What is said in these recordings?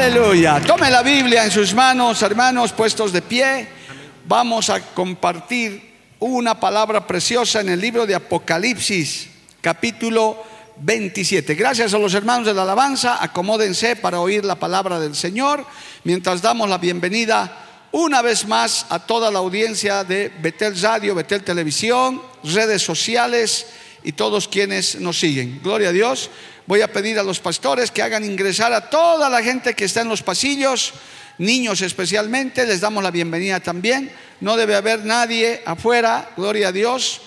Aleluya. Tome la Biblia en sus manos, hermanos, puestos de pie. Vamos a compartir una palabra preciosa en el libro de Apocalipsis, capítulo 27. Gracias a los hermanos de la alabanza. Acomódense para oír la palabra del Señor mientras damos la bienvenida una vez más a toda la audiencia de Betel Radio, Betel Televisión, redes sociales y todos quienes nos siguen. Gloria a Dios. Voy a pedir a los pastores que hagan ingresar a toda la gente que está en los pasillos, niños especialmente, les damos la bienvenida también. No debe haber nadie afuera, gloria a Dios,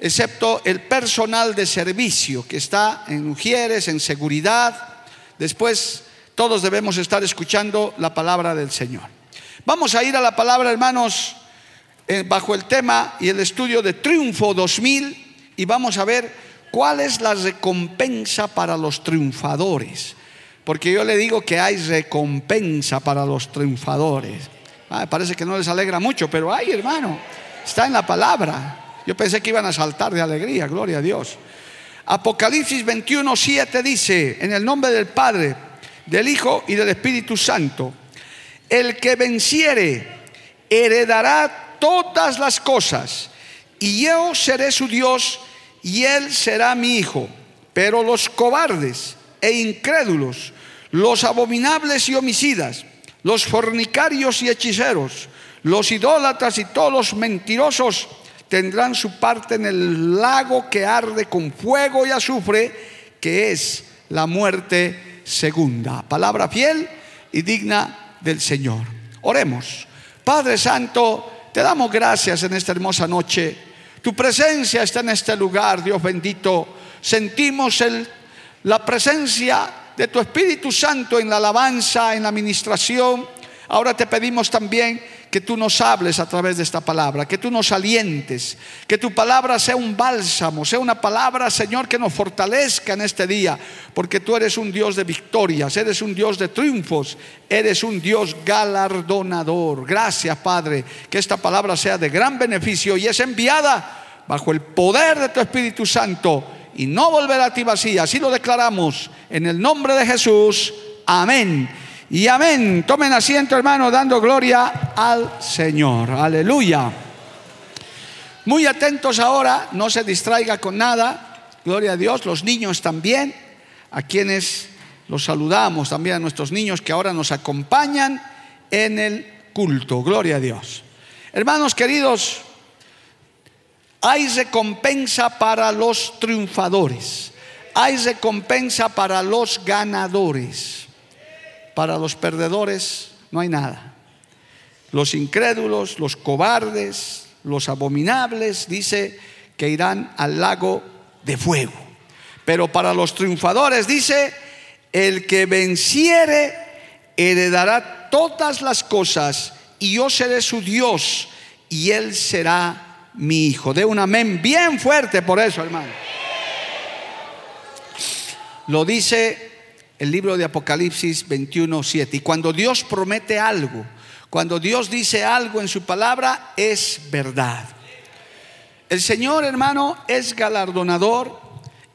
excepto el personal de servicio que está en mujeres, en seguridad. Después todos debemos estar escuchando la palabra del Señor. Vamos a ir a la palabra, hermanos, eh, bajo el tema y el estudio de Triunfo 2000 y vamos a ver ¿Cuál es la recompensa para los triunfadores? Porque yo le digo que hay recompensa para los triunfadores. Ah, parece que no les alegra mucho, pero hay, hermano, está en la palabra. Yo pensé que iban a saltar de alegría, gloria a Dios. Apocalipsis 21, 7 dice, en el nombre del Padre, del Hijo y del Espíritu Santo, el que venciere heredará todas las cosas, y yo seré su Dios y él será mi hijo. Pero los cobardes e incrédulos, los abominables y homicidas, los fornicarios y hechiceros, los idólatras y todos los mentirosos tendrán su parte en el lago que arde con fuego y azufre, que es la muerte segunda. Palabra fiel y digna del Señor. Oremos. Padre Santo, te damos gracias en esta hermosa noche tu presencia está en este lugar, Dios bendito. Sentimos el, la presencia de tu Espíritu Santo en la alabanza, en la administración. Ahora te pedimos también que tú nos hables a través de esta palabra, que tú nos alientes, que tu palabra sea un bálsamo, sea una palabra, Señor, que nos fortalezca en este día, porque tú eres un Dios de victorias, eres un Dios de triunfos, eres un Dios galardonador. Gracias, Padre, que esta palabra sea de gran beneficio y es enviada bajo el poder de tu Espíritu Santo y no volverá a ti vacía. Así lo declaramos en el nombre de Jesús. Amén. Y amén. Tomen asiento, hermano, dando gloria al Señor. Aleluya. Muy atentos ahora, no se distraiga con nada. Gloria a Dios. Los niños también, a quienes los saludamos, también a nuestros niños que ahora nos acompañan en el culto. Gloria a Dios. Hermanos queridos, hay recompensa para los triunfadores. Hay recompensa para los ganadores. Para los perdedores no hay nada. Los incrédulos, los cobardes, los abominables, dice que irán al lago de fuego. Pero para los triunfadores dice, el que venciere heredará todas las cosas y yo seré su Dios y él será mi hijo. De un amén bien fuerte por eso, hermano. Lo dice el libro de Apocalipsis 21, 7. Y cuando Dios promete algo, cuando Dios dice algo en su palabra, es verdad. El Señor, hermano, es galardonador.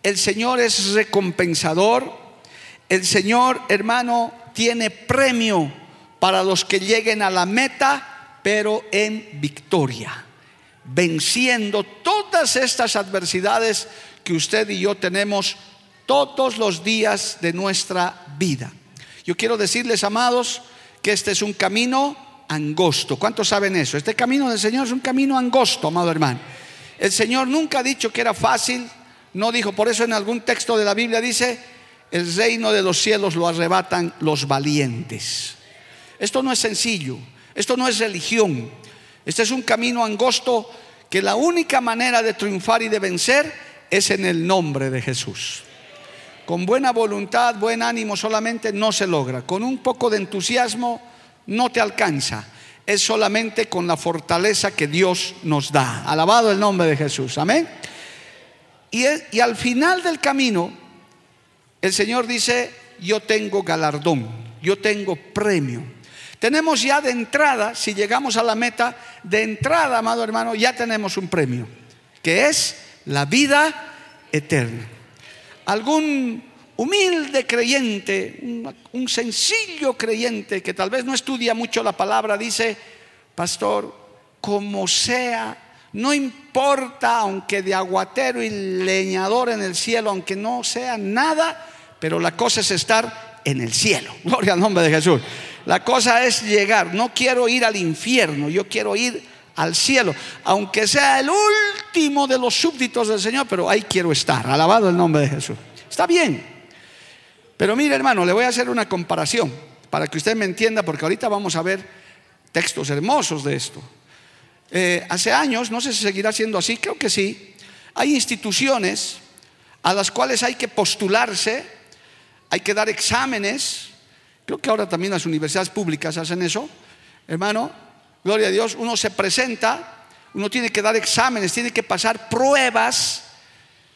El Señor es recompensador. El Señor, hermano, tiene premio para los que lleguen a la meta, pero en victoria venciendo todas estas adversidades que usted y yo tenemos todos los días de nuestra vida. Yo quiero decirles, amados, que este es un camino angosto. ¿Cuántos saben eso? Este camino del Señor es un camino angosto, amado hermano. El Señor nunca ha dicho que era fácil, no dijo, por eso en algún texto de la Biblia dice, el reino de los cielos lo arrebatan los valientes. Esto no es sencillo, esto no es religión, Este es un camino angosto que la única manera de triunfar y de vencer es en el nombre de Jesús. Con buena voluntad, buen ánimo solamente no se logra. Con un poco de entusiasmo no te alcanza. Es solamente con la fortaleza que Dios nos da. Alabado el nombre de Jesús. Amén. Y, al final del camino, el Señor dice, yo tengo galardón, yo tengo premio. Tenemos ya de entrada, si llegamos a la meta, de entrada, amado hermano, ya tenemos un premio, que es la vida eterna. Algún humilde creyente, un, sencillo creyente que tal vez no estudia mucho la palabra, dice, pastor, como sea, no importa, aunque de aguatero y leñador en el cielo, aunque no sea nada, pero la cosa es estar en el cielo. Gloria al nombre de Jesús. La cosa es llegar. No quiero ir al infierno, yo quiero ir al cielo, aunque sea el último de los súbditos del Señor, pero ahí quiero estar. Alabado el nombre de Jesús. Está bien. Pero mire, hermano, le voy a hacer una comparación para que usted me entienda, porque ahorita vamos a ver textos hermosos de esto. Eh, hace años, no sé si seguirá siendo así, creo que sí, hay instituciones a las cuales hay que postularse, hay que dar exámenes, creo que ahora también las universidades públicas hacen eso, hermano, gloria a Dios, uno se presenta, uno tiene que dar exámenes, tiene que pasar pruebas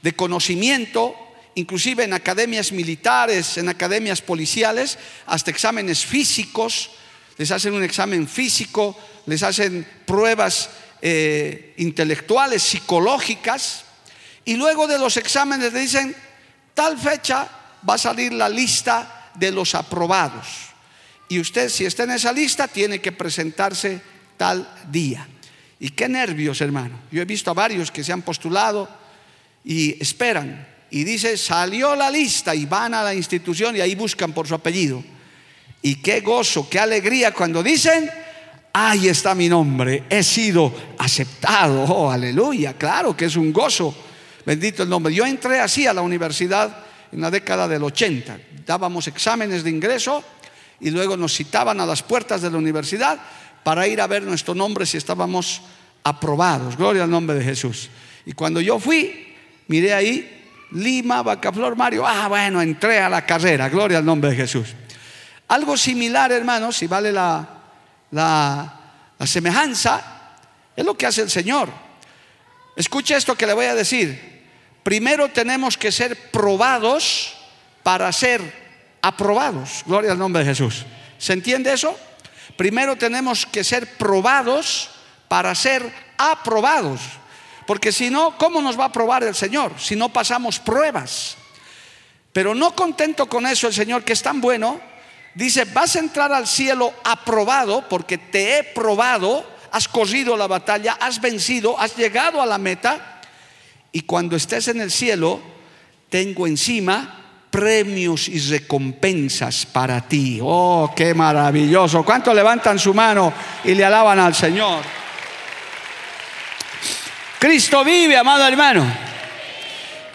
de conocimiento, inclusive en academias militares, en academias policiales, hasta exámenes físicos, les hacen un examen físico, les hacen pruebas eh, intelectuales, psicológicas, y luego de los exámenes le dicen, tal fecha va a salir la lista de los aprobados. Y usted, si está en esa lista, tiene que presentarse tal día. Y qué nervios, hermano. Yo he visto a varios que se han postulado y esperan. Y dice, salió la lista y van a la institución y ahí buscan por su apellido. Y qué gozo, qué alegría cuando dicen, ahí está mi nombre, he sido aceptado. Oh, aleluya, claro que es un gozo. Bendito el nombre. Yo entré así a la universidad en la década del 80. Dábamos exámenes de ingreso y luego nos citaban a las puertas de la universidad para ir a ver nuestro nombre si estábamos aprobados. Gloria al nombre de Jesús. Y cuando yo fui, miré ahí Lima, Bacaflor, Mario. Ah, bueno, entré a la carrera. Gloria al nombre de Jesús. Algo similar, hermanos, si vale la, la, semejanza, es lo que hace el Señor. Escuche esto que le voy a decir. Primero tenemos que ser probados para ser aprobados. Gloria al nombre de Jesús. ¿Se entiende eso? Primero tenemos que ser probados para ser aprobados. Porque si no, ¿cómo nos va a aprobar el Señor si no pasamos pruebas? Pero no contento con eso, el Señor que es tan bueno, Dice, vas a entrar al cielo aprobado porque te he probado, has corrido la batalla, has vencido, has llegado a la meta. Y cuando estés en el cielo, tengo encima premios y recompensas para ti. Oh, qué maravilloso. ¿Cuántos levantan su mano y le alaban al Señor? Cristo vive, amado hermano.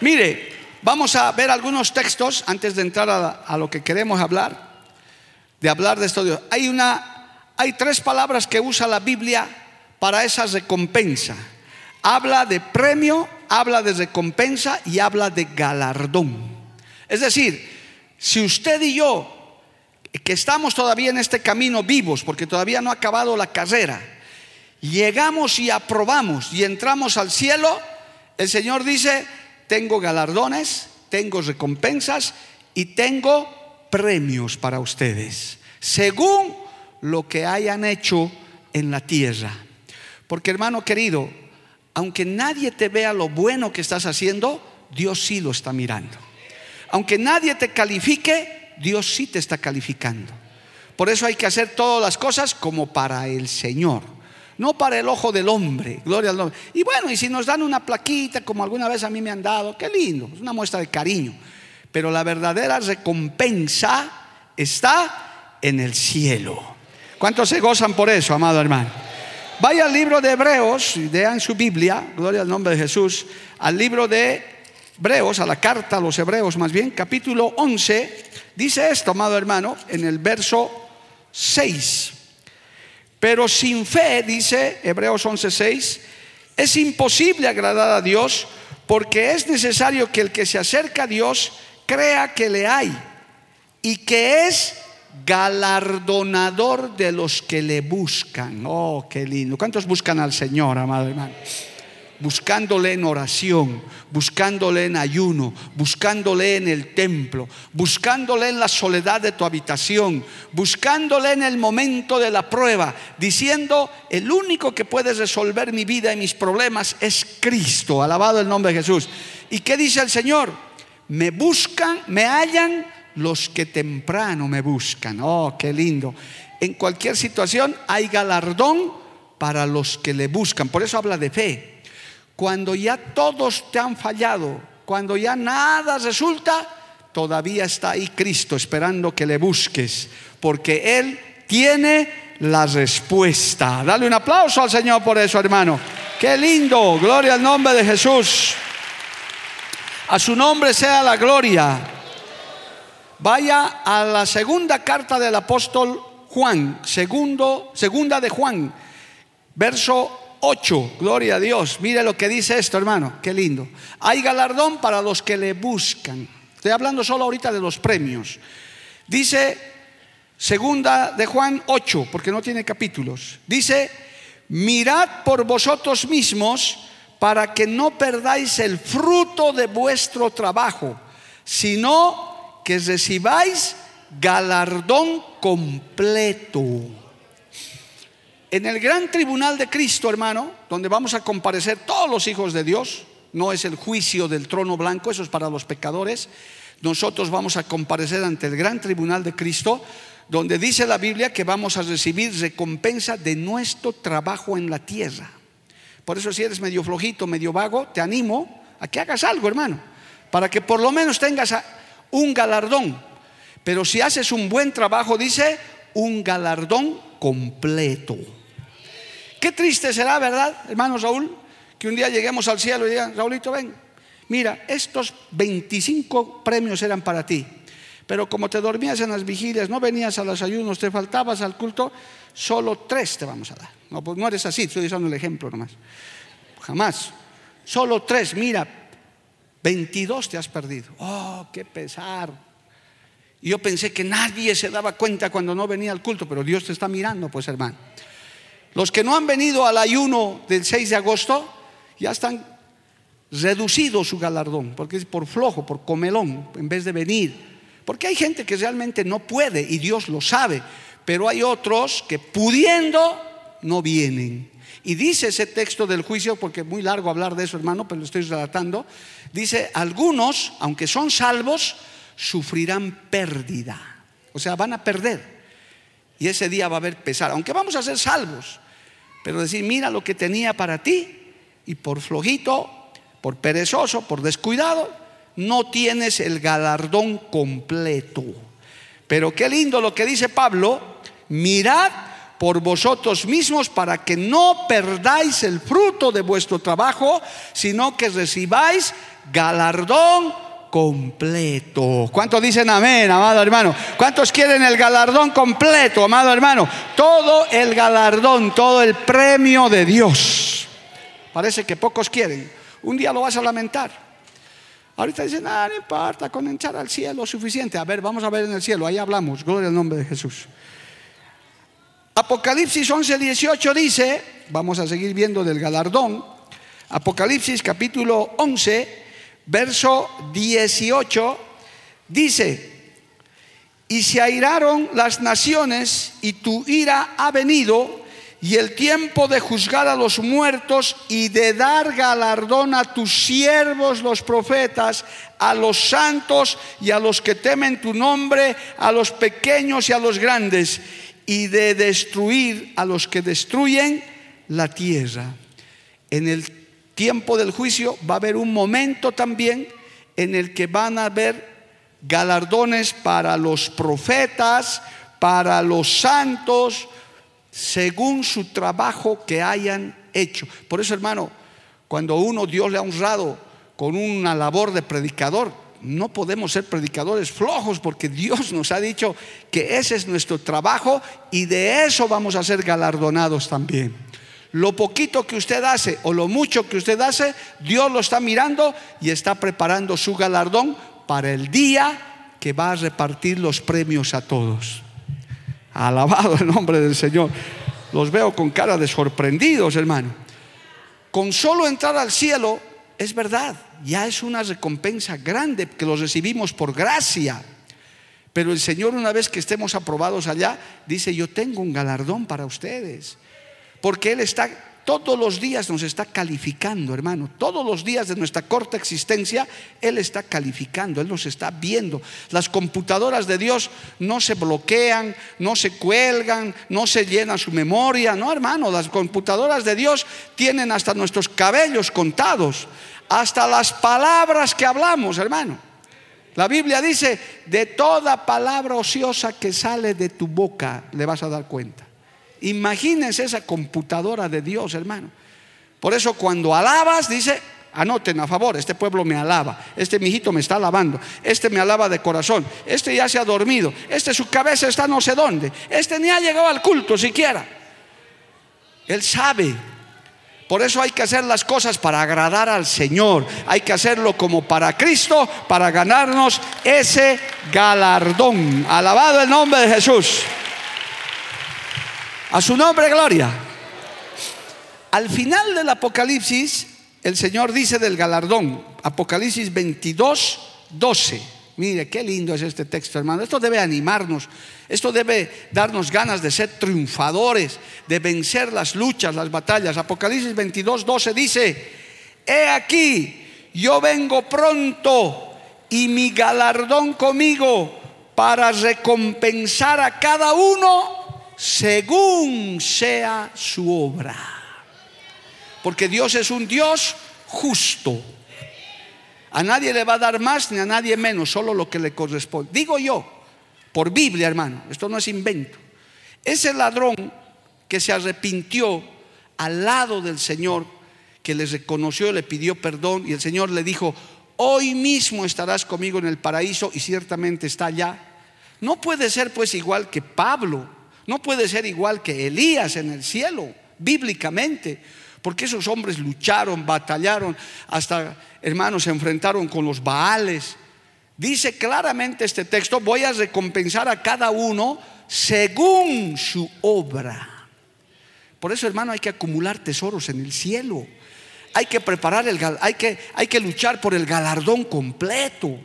Mire, vamos a ver algunos textos antes de entrar a, lo que queremos hablar de hablar de esto. Hay, una, hay tres palabras que usa la Biblia para esa recompensa. Habla de premio, habla de recompensa y habla de galardón. Es decir, si usted y yo, que estamos todavía en este camino vivos, porque todavía no ha acabado la carrera, llegamos y aprobamos y entramos al cielo, el Señor dice, tengo galardones, tengo recompensas y tengo premios para ustedes, según lo que hayan hecho en la tierra. Porque hermano querido, aunque nadie te vea lo bueno que estás haciendo, Dios sí lo está mirando. Aunque nadie te califique, Dios sí te está calificando. Por eso hay que hacer todas las cosas como para el Señor, no para el ojo del hombre. Gloria al hombre. Y bueno, y si nos dan una plaquita, como alguna vez a mí me han dado, qué lindo, es una muestra de cariño. Pero la verdadera recompensa está en el cielo. ¿Cuántos se gozan por eso, amado hermano? Vaya al libro de Hebreos, lean su Biblia, gloria al nombre de Jesús, al libro de Hebreos, a la carta a los Hebreos más bien, capítulo 11, dice esto, amado hermano, en el verso 6. Pero sin fe, dice Hebreos 11:6, es imposible agradar a Dios porque es necesario que el que se acerca a Dios crea que le hay y que es galardonador de los que le buscan. Oh, qué lindo. ¿Cuántos buscan al Señor, amado hermano? Buscándole en oración, buscándole en ayuno, buscándole en el templo, buscándole en la soledad de tu habitación, buscándole en el momento de la prueba, diciendo, el único que puede resolver mi vida y mis problemas es Cristo, alabado el nombre de Jesús. ¿Y qué dice el Señor? Me buscan, me hallan los que temprano me buscan. Oh, qué lindo. En cualquier situación hay galardón para los que le buscan. Por eso habla de fe cuando ya todos te han fallado, cuando ya nada resulta, todavía está ahí Cristo esperando que le busques, porque Él tiene la respuesta. Dale un aplauso al Señor por eso, hermano. Qué lindo, gloria al nombre de Jesús. A su nombre sea la gloria. Vaya a la segunda carta del apóstol Juan, segundo, segunda de Juan, verso 8, gloria a Dios. Mire lo que dice esto, hermano, qué lindo. Hay galardón para los que le buscan. Estoy hablando solo ahorita de los premios. Dice segunda de Juan 8, porque no tiene capítulos. Dice, mirad por vosotros mismos para que no perdáis el fruto de vuestro trabajo, sino que recibáis galardón completo. En el gran tribunal de Cristo, hermano, donde vamos a comparecer todos los hijos de Dios, no es el juicio del trono blanco, eso es para los pecadores. Nosotros vamos a comparecer ante el gran tribunal de Cristo, donde dice la Biblia que vamos a recibir recompensa de nuestro trabajo en la tierra. Por eso si eres medio flojito, medio vago, te animo a que hagas algo, hermano, para que por lo menos tengas un galardón. Pero si haces un buen trabajo, dice, un galardón completo. Qué triste será, ¿verdad, hermano Raúl? Que un día lleguemos al cielo y digan, Raúlito, ven, mira, estos 25 premios eran para ti. Pero como te dormías en las vigilias, no venías a los ayunos, te faltabas al culto, solo tres te vamos a dar. No, pues no eres así, estoy usando el ejemplo nomás. Jamás. Solo tres, mira, 22 te has perdido. Oh, qué pesar. Yo pensé que nadie se daba cuenta cuando no venía al culto, pero Dios te está mirando, pues hermano. Los que no han venido al ayuno del 6 de agosto ya están reducidos su galardón, porque es por flojo, por comelón, en vez de venir. Porque hay gente que realmente no puede y Dios lo sabe, pero hay otros que pudiendo no vienen. Y dice ese texto del juicio, porque es muy largo hablar de eso, hermano, pero lo estoy relatando, dice, algunos, aunque son salvos, sufrirán pérdida. O sea, van a perder. Y ese día va a haber pesar, aunque vamos a ser salvos. Pero decir, mira lo que tenía para ti y por flojito, por perezoso, por descuidado, no tienes el galardón completo. Pero qué lindo lo que dice Pablo, mirad por vosotros mismos para que no perdáis el fruto de vuestro trabajo, sino que recibáis galardón completo. ¿Cuántos dicen amén, amado hermano? ¿Cuántos quieren el galardón completo, amado hermano? Todo el galardón, todo el premio de Dios. Parece que pocos quieren. Un día lo vas a lamentar. Ahorita dicen, ah, no importa, con entrar al cielo suficiente. A ver, vamos a ver en el cielo, ahí hablamos. Gloria al nombre de Jesús. Apocalipsis 11, 18 dice, vamos a seguir viendo del galardón. Apocalipsis capítulo 11 verso 18, dice, y se airaron las naciones y tu ira ha venido y el tiempo de juzgar a los muertos y de dar galardón a tus siervos los profetas, a los santos y a los que temen tu nombre, a los pequeños y a los grandes, y de destruir a los que destruyen la tierra. En el tiempo del juicio va a haber un momento también en el que van a haber galardones para los profetas, para los santos, según su trabajo que hayan hecho. Por eso, hermano, cuando uno Dios le ha honrado con una labor de predicador, no podemos ser predicadores flojos porque Dios nos ha dicho que ese es nuestro trabajo y de eso vamos a ser galardonados también. Lo poquito que usted hace o lo mucho que usted hace, Dios lo está mirando y está preparando su galardón para el día que va a repartir los premios a todos. Alabado el nombre del Señor. Los veo con cara de sorprendidos, hermano. Con solo entrar al cielo, es verdad, ya es una recompensa grande que lo recibimos por gracia. Pero el Señor una vez que estemos aprobados allá, dice, yo tengo un galardón para ustedes. Porque Él está todos los días nos está calificando, hermano. Todos los días de nuestra corta existencia, Él está calificando, Él nos está viendo. Las computadoras de Dios no se bloquean, no se cuelgan, no se llena su memoria. No, hermano, las computadoras de Dios tienen hasta nuestros cabellos contados, hasta las palabras que hablamos, hermano. La Biblia dice, de toda palabra ociosa que sale de tu boca, le vas a dar cuenta. Imagínense esa computadora de Dios, hermano. Por eso cuando alabas, dice, anoten a favor, este pueblo me alaba, este mijito me está alabando, este me alaba de corazón, este ya se ha dormido, este su cabeza está no sé dónde, este ni ha llegado al culto siquiera. Él sabe. Por eso hay que hacer las cosas para agradar al Señor. Hay que hacerlo como para Cristo, para ganarnos ese galardón. Alabado el nombre de Jesús. A su nombre, gloria. Al final del Apocalipsis, el Señor dice del galardón, Apocalipsis 22, 12. Mire, qué lindo es este texto, hermano. Esto debe animarnos, esto debe darnos ganas de ser triunfadores, de vencer las luchas, las batallas. Apocalipsis 22, 12 dice, he aquí, yo vengo pronto y mi galardón conmigo para recompensar a cada uno según sea su obra. Porque Dios es un Dios justo. A nadie le va a dar más ni a nadie menos, solo lo que le corresponde. Digo yo, por Biblia, hermano, esto no es invento. Ese ladrón que se arrepintió al lado del Señor, que le reconoció, le pidió perdón y el Señor le dijo, hoy mismo estarás conmigo en el paraíso y ciertamente está allá. No puede ser pues igual que Pablo, no puede ser igual que Elías en el cielo, bíblicamente, porque esos hombres lucharon, batallaron, hasta hermanos se enfrentaron con los Baales. Dice claramente este texto, voy a recompensar a cada uno según su obra. Por eso, hermano, hay que acumular tesoros en el cielo. Hay que preparar el hay que hay que luchar por el galardón completo.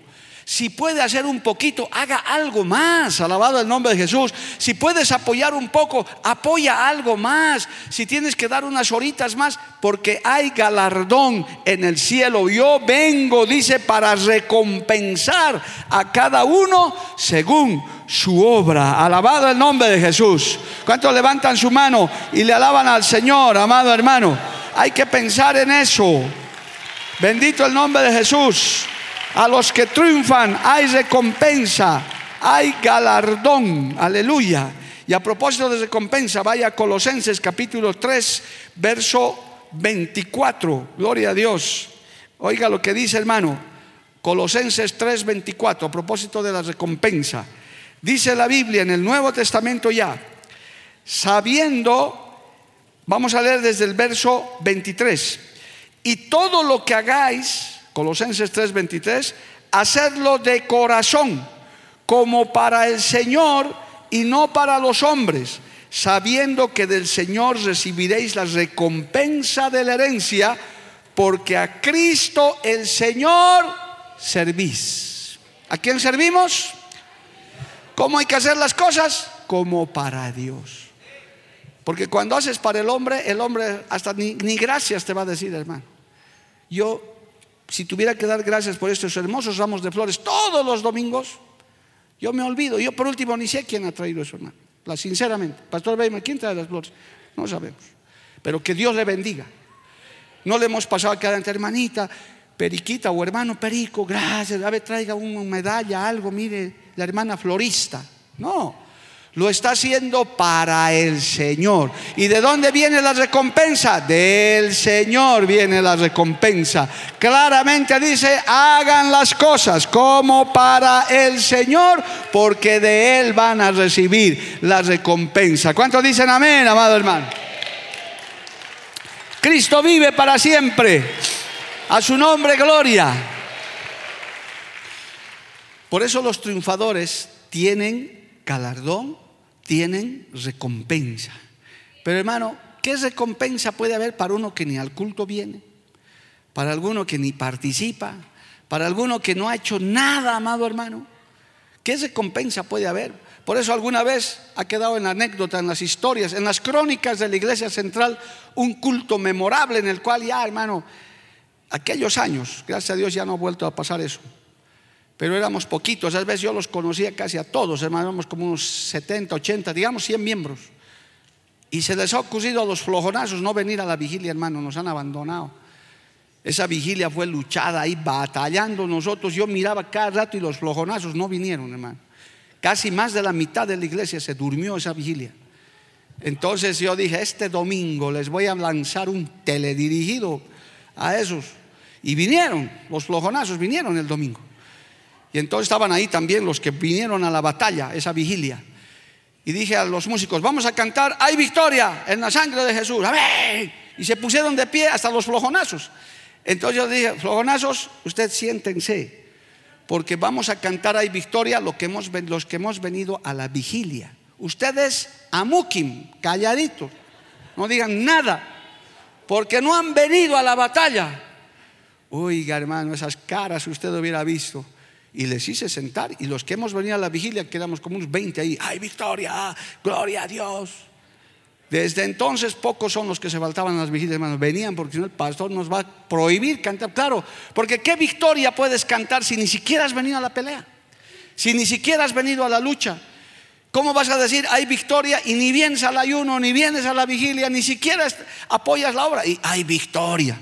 Si puede hacer un poquito, haga algo más. Alabado el nombre de Jesús. Si puedes apoyar un poco, apoya algo más. Si tienes que dar unas horitas más, porque hay galardón en el cielo. Yo vengo, dice, para recompensar a cada uno según su obra. Alabado el nombre de Jesús. ¿Cuántos levantan su mano y le alaban al Señor, amado hermano? Hay que pensar en eso. Bendito el nombre de Jesús. A los que triunfan hay recompensa, hay galardón. Aleluya. Y a propósito de recompensa, vaya a Colosenses capítulo 3, verso 24. Gloria a Dios. Oiga lo que dice hermano. Colosenses 3, 24. A propósito de la recompensa. Dice la Biblia en el Nuevo Testamento ya. Sabiendo, vamos a leer desde el verso 23. Y todo lo que hagáis Colosenses 3:23, hacerlo de corazón, como para el Señor y no para los hombres, sabiendo que del Señor recibiréis la recompensa de la herencia, porque a Cristo el Señor servís. ¿A quién servimos? ¿Cómo hay que hacer las cosas? Como para Dios. Porque cuando haces para el hombre, el hombre hasta ni, ni gracias te va a decir, hermano. Yo si tuviera que dar gracias por estos hermosos ramos de flores todos los domingos, yo me olvido. Yo por último ni sé quién ha traído eso, hermano. Sinceramente, Pastor Weimar, ¿quién trae las flores? No sabemos. Pero que Dios le bendiga. No le hemos pasado a cada hermanita, periquita o hermano perico, gracias, a ver, traiga una medalla, algo, mire, la hermana florista. No, Lo está haciendo para el Señor. ¿Y de dónde viene la recompensa? Del Señor viene la recompensa. Claramente dice, hagan las cosas como para el Señor, porque de Él van a recibir la recompensa. ¿Cuántos dicen amén, amado hermano? Cristo vive para siempre. A su nombre, gloria. Por eso los triunfadores tienen galardón tienen recompensa. Pero hermano, ¿qué recompensa puede haber para uno que ni al culto viene? Para alguno que ni participa, para alguno que no ha hecho nada, amado hermano. ¿Qué recompensa puede haber? Por eso alguna vez ha quedado en la anécdota, en las historias, en las crónicas de la iglesia central, un culto memorable en el cual ya, hermano, aquellos años, gracias a Dios ya no ha vuelto a pasar eso pero éramos poquitos. A veces yo los conocía casi a todos, hermano, éramos como unos 70, 80, digamos 100 miembros. Y se les ha ocurrido a los flojonazos no venir a la vigilia, hermano, nos han abandonado. Esa vigilia fue luchada ahí, batallando nosotros. Yo miraba cada rato y los flojonazos no vinieron, hermano. Casi más de la mitad de la iglesia se durmió esa vigilia. Entonces yo dije, este domingo les voy a lanzar un teledirigido a esos. Y vinieron, los flojonazos vinieron el domingo. Y entonces estaban ahí también los que vinieron a la batalla, esa vigilia. Y dije a los músicos, vamos a cantar, hay victoria en la sangre de Jesús. Amén. Y se pusieron de pie hasta los flojonazos. Entonces yo dije, flojonazos, usted siéntense, porque vamos a cantar, hay victoria, lo que hemos, los que hemos venido a la vigilia. Ustedes, amukim, calladitos, no digan nada, porque no han venido a la batalla. Oiga, hermano, esas caras usted hubiera visto y les hice sentar y los que hemos venido a la vigilia, quedamos como unos 20 ahí, ¡ay victoria! ¡Gloria a Dios! Desde entonces pocos son los que se faltaban a las vigilias, hermanos. Venían porque si no el pastor nos va a prohibir cantar. Claro, porque ¿qué victoria puedes cantar si ni siquiera has venido a la pelea? Si ni siquiera has venido a la lucha. ¿Cómo vas a decir hay victoria y ni vienes al ayuno, ni vienes a la vigilia, ni siquiera apoyas la obra? Y hay victoria.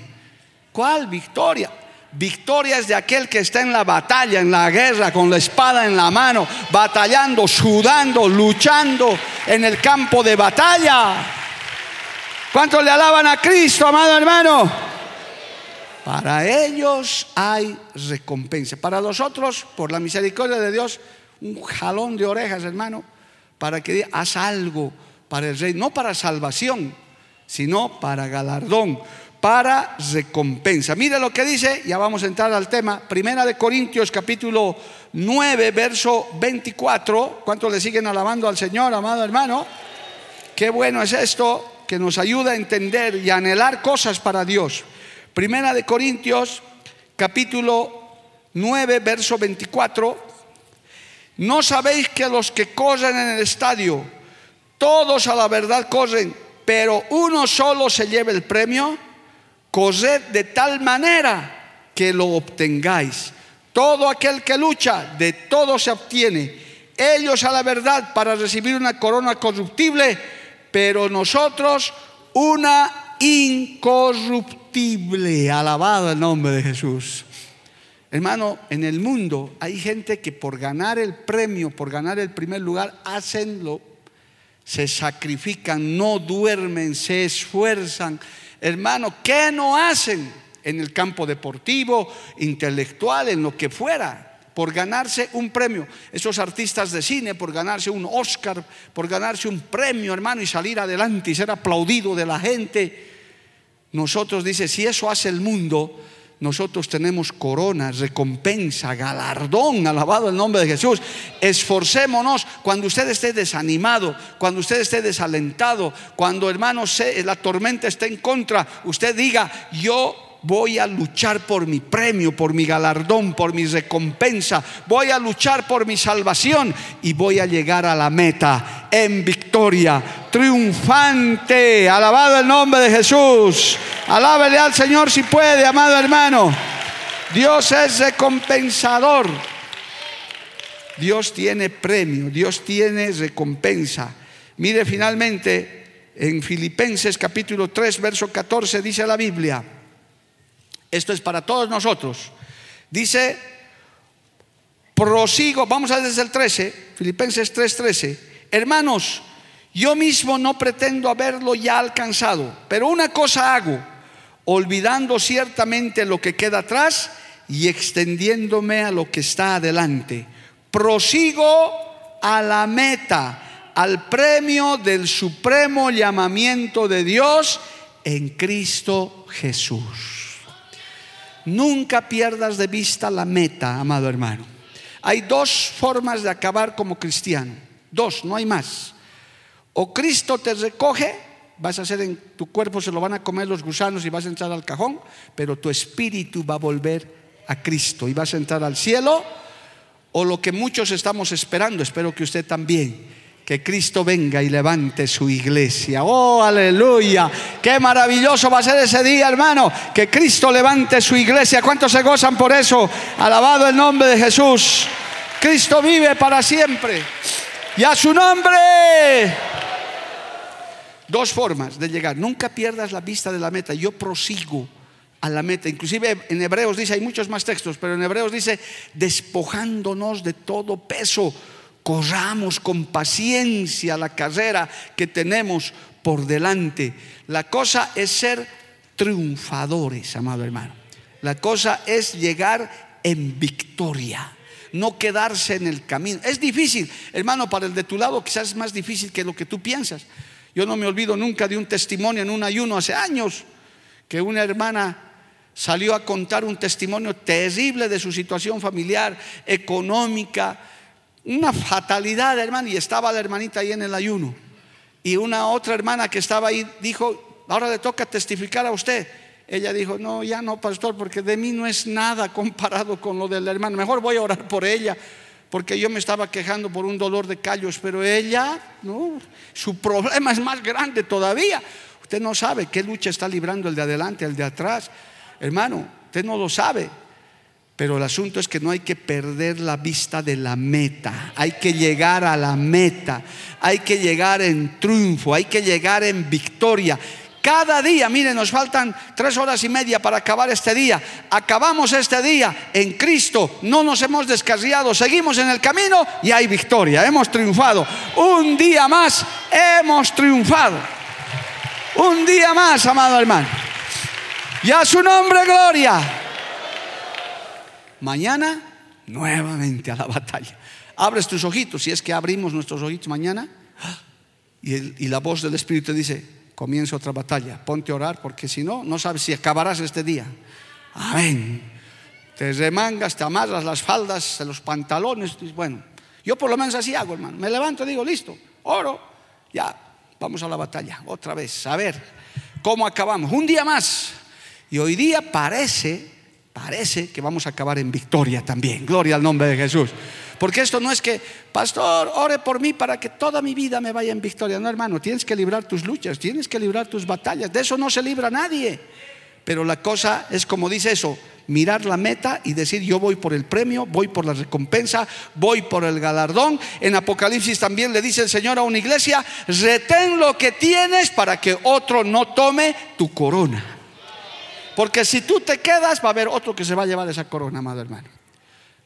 ¿Cuál victoria? Victoria es de aquel que está en la batalla, en la guerra, con la espada en la mano, batallando, sudando, luchando en el campo de batalla. ¿Cuántos le alaban a Cristo, amado hermano? Para ellos hay recompensa. Para los otros, por la misericordia de Dios, un jalón de orejas, hermano, para que haz algo para el rey, no para salvación, sino para galardón para recompensa. Mire lo que dice, ya vamos a entrar al tema, Primera de Corintios capítulo 9, verso 24. ¿Cuántos le siguen alabando al Señor, amado hermano? Qué bueno es esto, que nos ayuda a entender y anhelar cosas para Dios. Primera de Corintios capítulo 9, verso 24. ¿No sabéis que los que corren en el estadio, todos a la verdad corren, pero uno solo se lleva el premio? Corred de tal manera que lo obtengáis. Todo aquel que lucha, de todo se obtiene. Ellos a la verdad para recibir una corona corruptible, pero nosotros una incorruptible. Alabado el nombre de Jesús. Hermano, en el mundo hay gente que por ganar el premio, por ganar el primer lugar, hacen lo, se sacrifican, no duermen, se esfuerzan hermano, ¿qué no hacen en el campo deportivo, intelectual, en lo que fuera? por ganarse un premio. Esos artistas de cine por ganarse un Oscar, por ganarse un premio, hermano, y salir adelante y ser aplaudido de la gente. Nosotros, dice, si eso hace el mundo, nosotros tenemos coronas, recompensa, galardón, alabado el nombre de Jesús. Esforcémonos cuando usted esté desanimado, cuando usted esté desalentado, cuando hermano la tormenta esté en contra, usted diga, yo voy a luchar por mi premio, por mi galardón, por mi recompensa, voy a luchar por mi salvación y voy a llegar a la meta en victoria, triunfante. Alabado el nombre de Jesús. Alábele al Señor si puede, amado hermano. Dios es recompensador. Dios tiene premio, Dios tiene recompensa. Mire finalmente en Filipenses capítulo 3, verso 14 dice la Biblia. Esto es para todos nosotros. Dice, prosigo, vamos a ver desde el 13, Filipenses 3:13. Hermanos, yo mismo no pretendo haberlo ya alcanzado, pero una cosa hago, olvidando ciertamente lo que queda atrás y extendiéndome a lo que está adelante. Prosigo a la meta, al premio del supremo llamamiento de Dios en Cristo Jesús. Nunca pierdas de vista la meta, amado hermano. Hay dos formas de acabar como cristiano. Dos, no hay más. O Cristo te recoge, vas a hacer en tu cuerpo, se lo van a comer los gusanos y vas a entrar al cajón, pero tu espíritu va a volver a Cristo y vas a entrar al cielo. O lo que muchos estamos esperando, espero que usted también, que Cristo venga y levante su iglesia. Oh, aleluya. Qué maravilloso va a ser ese día, hermano. Que Cristo levante su iglesia. ¿Cuántos se gozan por eso? Alabado el nombre de Jesús. Cristo vive para siempre. Y a su nombre. Dos formas de llegar. Nunca pierdas la vista de la meta. Yo prosigo a la meta. Inclusive en Hebreos dice, hay muchos más textos, pero en Hebreos dice, despojándonos de todo peso corramos con paciencia la carrera que tenemos por delante. La cosa es ser triunfadores, amado hermano. La cosa es llegar en victoria, no quedarse en el camino. Es difícil, hermano, para el de tu lado quizás es más difícil que lo que tú piensas. Yo no me olvido nunca de un testimonio en un ayuno hace años que una hermana salió a contar un testimonio terrible de su situación familiar, económica, una fatalidad, hermano, y estaba la hermanita ahí en el ayuno. Y una otra hermana que estaba ahí dijo, ahora le toca testificar a usted. Ella dijo, no, ya no, pastor, porque de mí no es nada comparado con lo del hermano. Mejor voy a orar por ella, porque yo me estaba quejando por un dolor de callos, pero ella, no, su problema es más grande todavía. Usted no sabe qué lucha está librando el de adelante, el de atrás. Hermano, usted no lo sabe. Pero el asunto es que no hay que perder la vista de la meta, hay que llegar a la meta, hay que llegar en triunfo, hay que llegar en victoria. Cada día, miren, nos faltan tres horas y media para acabar este día. Acabamos este día en Cristo, no nos hemos descarriado, seguimos en el camino y hay victoria, hemos triunfado. Un día más hemos triunfado. Un día más, amado hermano. Y a su nombre, gloria. Mañana, nuevamente a la batalla. Abres tus ojitos, si es que abrimos nuestros ojitos mañana, y, la voz del Espíritu dice, comienza otra batalla, ponte a orar, porque si no, no sabes si acabarás este día. Amén. Te remangas, te amarras las faldas, los pantalones. Bueno, yo por lo menos así hago, hermano. Me levanto digo, listo, oro, ya, vamos a la batalla, otra vez, a ver cómo acabamos. Un día más. Y hoy día parece parece que vamos a acabar en victoria también. Gloria al nombre de Jesús. Porque esto no es que, pastor, ore por mí para que toda mi vida me vaya en victoria. No, hermano, tienes que librar tus luchas, tienes que librar tus batallas. De eso no se libra nadie. Pero la cosa es como dice eso, mirar la meta y decir yo voy por el premio, voy por la recompensa, voy por el galardón. En Apocalipsis también le dice el Señor a una iglesia, retén lo que tienes para que otro no tome tu corona. Porque si tú te quedas, va a haber otro que se va a llevar esa corona, amado hermano.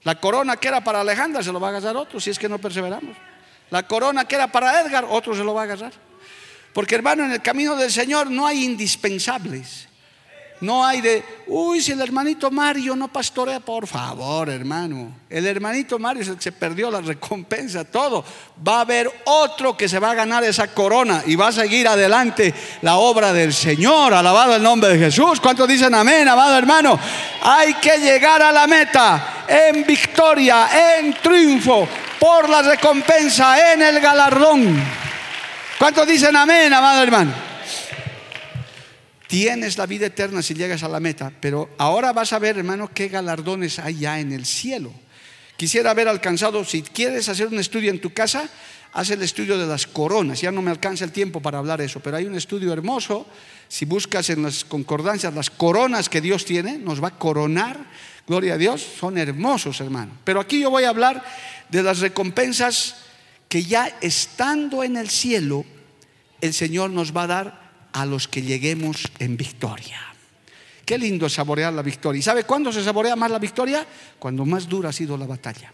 La corona que era para Alejandra se lo va a agarrar otro si es que no perseveramos. La corona que era para Edgar, otro se lo va a agarrar. Porque hermano, en el camino del Señor no hay indispensables. No hay de, uy, si el hermanito Mario no pastorea, por favor, hermano. El hermanito Mario es el que se perdió la recompensa, todo. Va a haber otro que se va a ganar esa corona y va a seguir adelante la obra del Señor. Alabado el nombre de Jesús. ¿Cuántos dicen amén, amado hermano? Hay que llegar a la meta en victoria, en triunfo, por la recompensa, en el galardón. ¿Cuántos dicen amén, amado hermano? Tienes la vida eterna si llegas a la meta, pero ahora vas a ver, hermano, qué galardones hay ya en el cielo. Quisiera haber alcanzado, si quieres hacer un estudio en tu casa, haz el estudio de las coronas. Ya no me alcanza el tiempo para hablar eso, pero hay un estudio hermoso. Si buscas en las concordancias las coronas que Dios tiene, nos va a coronar. Gloria a Dios, son hermosos, hermano. Pero aquí yo voy a hablar de las recompensas que ya estando en el cielo, el Señor nos va a dar a los que lleguemos en victoria. Qué lindo saborear la victoria. ¿Y sabe cuándo se saborea más la victoria? Cuando más dura ha sido la batalla.